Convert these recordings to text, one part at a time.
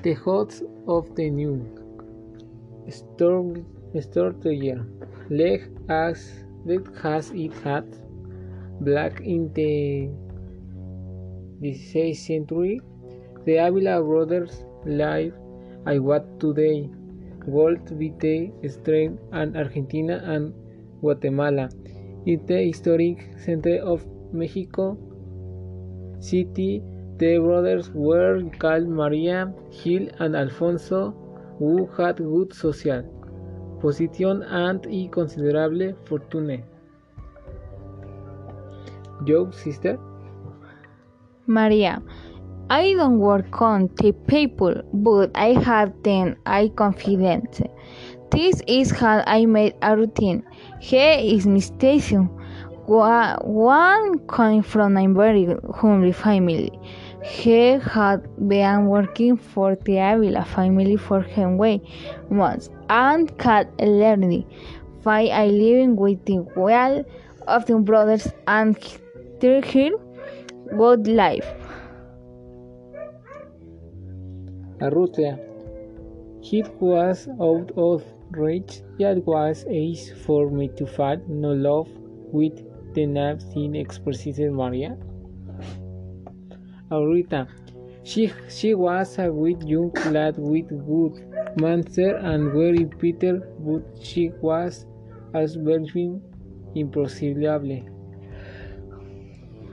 The Hosts of the New Storyteller Leg as that has it had black in the 16th century. The Avila brothers live I what today Walt Vite Stream and Argentina and Guatemala. In the historic center of Mexico City, the brothers were called Maria, Gil, and Alfonso, who had good social position and a considerable fortune. Your sister? Maria, I don't work on the people, but I have then I confidence. This is how I made a routine. Here is my station. One coming from a very humble family. He had been working for the Avila family for way months and had learned by I living with the well of the brothers and their good life. Arrutia. He was out of reach, yet was age for me to fall no love with the name in expressive Maria. Aurita. She, she was a good young lad with good manners and very bitter, but she was as very impossible.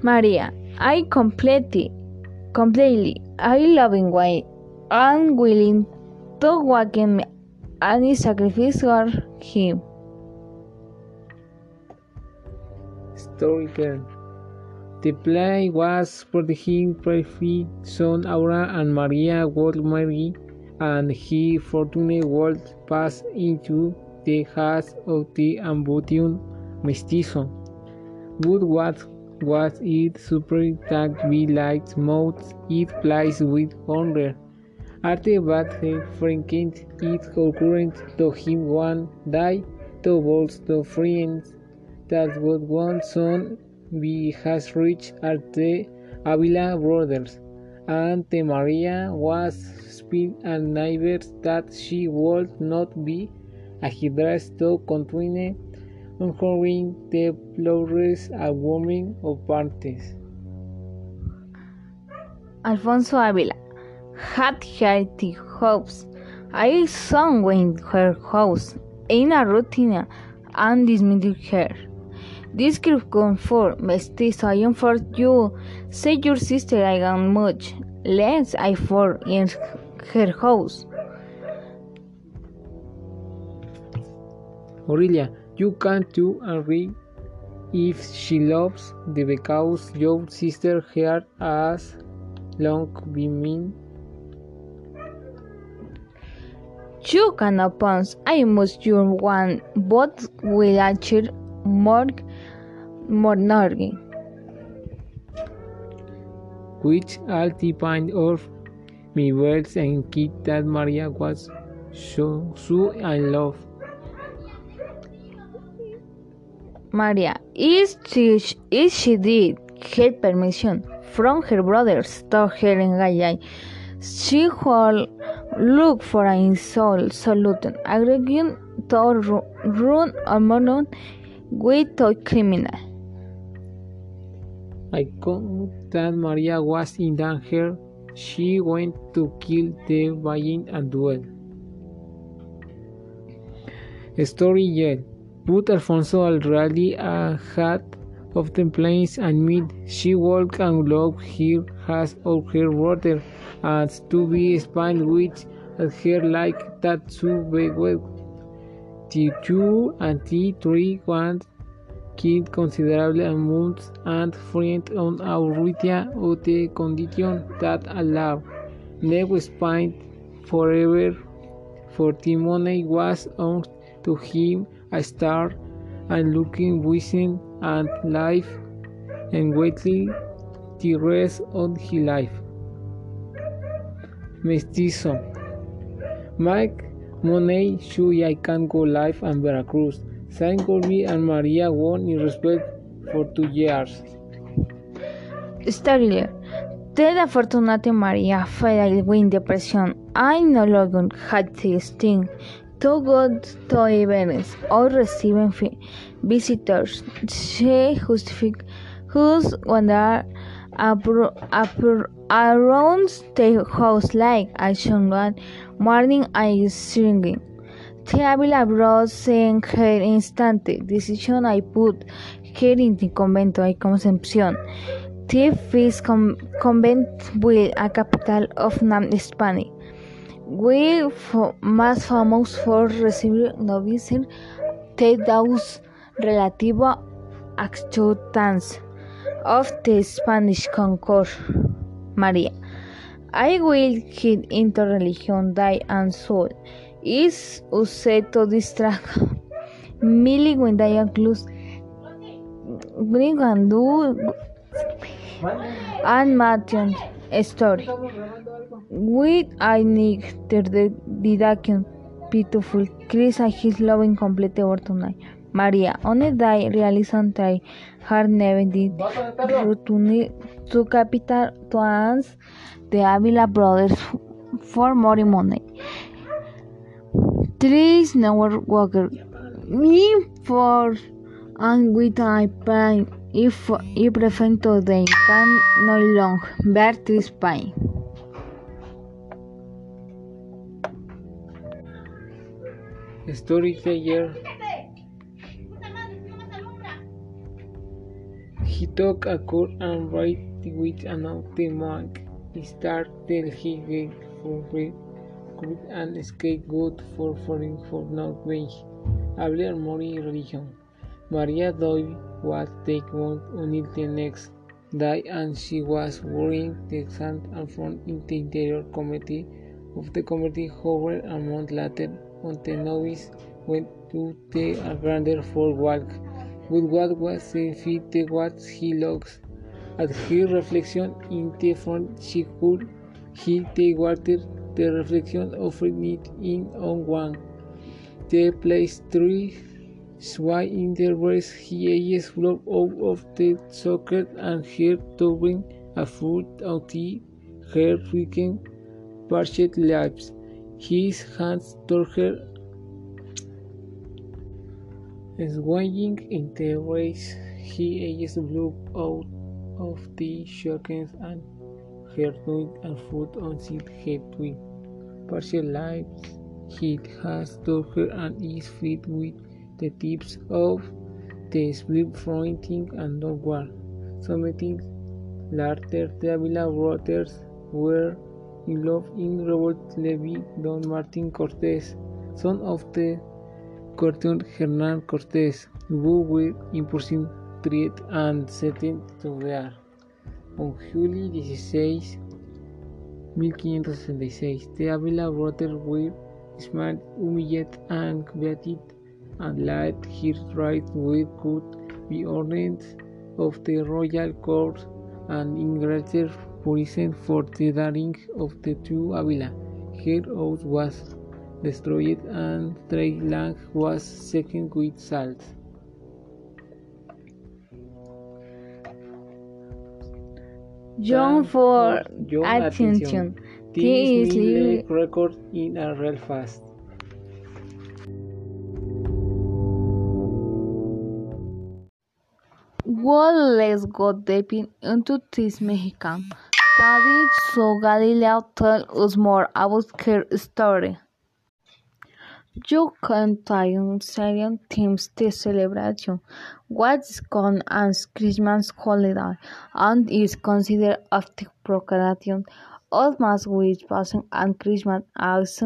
Maria, I completely, completely, I loving why I'm willing to walk in any sacrifice for him. Story girl. The play was for Prefect son Aura and Maria marry, and he fortunately would pass into the house of the ambitious mestizo. But what was it super that we liked most it plays with honor. Arte but franking it occurred to him one day to towards the friends that would one son we has reached are the Avila brothers, and the Maria was spin and neighbors that she would not be a addressed to continue honoring the flowers a woman of parties. Alfonso Avila had the hopes. I saw in her house in a routine and dismissed her. This come for mestizo I am for you. Say your sister I got much less I for in her house. Aurelia, you can't do agree if she loves the because your sister here has long been mean. You can oppose I must your one but will achieve more Monorgi. Which all depend of me words and kid that Maria was so so I love. Maria, is she, is she did get permission from her brothers to her engage. She will look for an soul solution, agreeing to run a monon with a criminal. I knew that Maria was in danger. She went to kill the Valle and duel. Story yet, but Alfonso already had of the plains and meat. She walked and loved her has of her water, and to be spent with her like that to be well. The two and T3 want killed considerable amounts and friend on Arrutia of the condition that allowed never spent forever for the money was on to him a star and looking wishing and life and waiting the rest of his life. Mestizo Mike Monet should I can go live and Veracruz. Saint Gorby and Maria won in respect for two years. Starlier. De la Fortunate Maria fell with depression. I no longer had this thing. to go to events or receiving visitors. She justified whose wander around the house like a young morning I singing. Ávila brought in her instant decision I put her in the convento of Concepción. The first convent will a capital of Nam Spanish. We más famous for receiving novices the those relativo acceptance of the Spanish concord. Maria. I will hit into religion, die and soul. Is used to distract Millie when and Matthew story. With I need the didaction beautiful Chris and his loving complete over tonight. Maria, on a day realizan try her never did return to capital to ask the Avila brothers for more money. Three never walker me for and with I pain if I prefer to they can no longer bear this pain. Storyteller He took a court and right with another monk. He started he get for free could and good for falling for not being hablar more religion. Maria Doyle was taken until the next day and she was wearing the sand and from in the interior committee of the committee however a month later on the novice went to the grander for walk but what was the fit what he looks at her reflection in the front she could he the water. The reflection of it in on one. The place three sway in the breast he eyes flow out of the socket and her towering a foot out her freaking parched lips his hands toward her swaying in the race he eyes blew out of the shockings and her and foot on his head twin. Partial lives he has her and is fit with the tips of the split fronting and downward. Submitting later the Avila brothers were in love in Robert Levy Don Martin Cortes, son of the cartoon Hernan Cortes, who were imprisoned, and sentenced to death. On July 16, 1566, the Avila brothers were smacked, humiliated, and beaten, and laid his right where could be ordered of the royal court and in greater prison for the daring of the two Avila. Her house was destroyed and Trey Lang was second with salt. John for Your attention. This This is is record in a real fast. Well, let's go deep into this Mexican. Study so Galilea tell us more about her story. You tell certain themes the celebration. What's called as Christmas holiday and is considered after proclamation of Mass which passing and Christmas as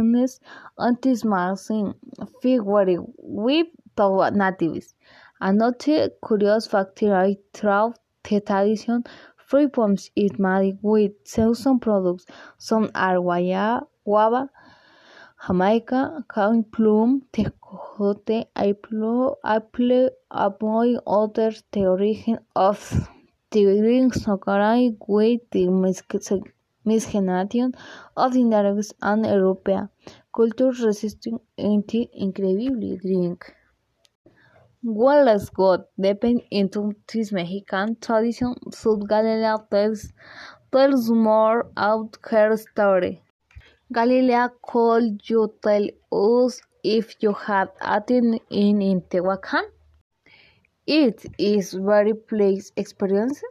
until Mass in February with the natives. Another curious fact throughout the tradition, free poems is made with season products. Some are guava, Jamaica, cane plum, tejocote, apple, among others. The origin of the drinks occurred with the miscegenation of the Indians and European culture resisting the incredible drink. Wallace got deep into this Mexican tradition. South Galilea tells tell us more about her story. Galilea, could you tell us if you had attended in Tehuacan? It is very pleasant experience.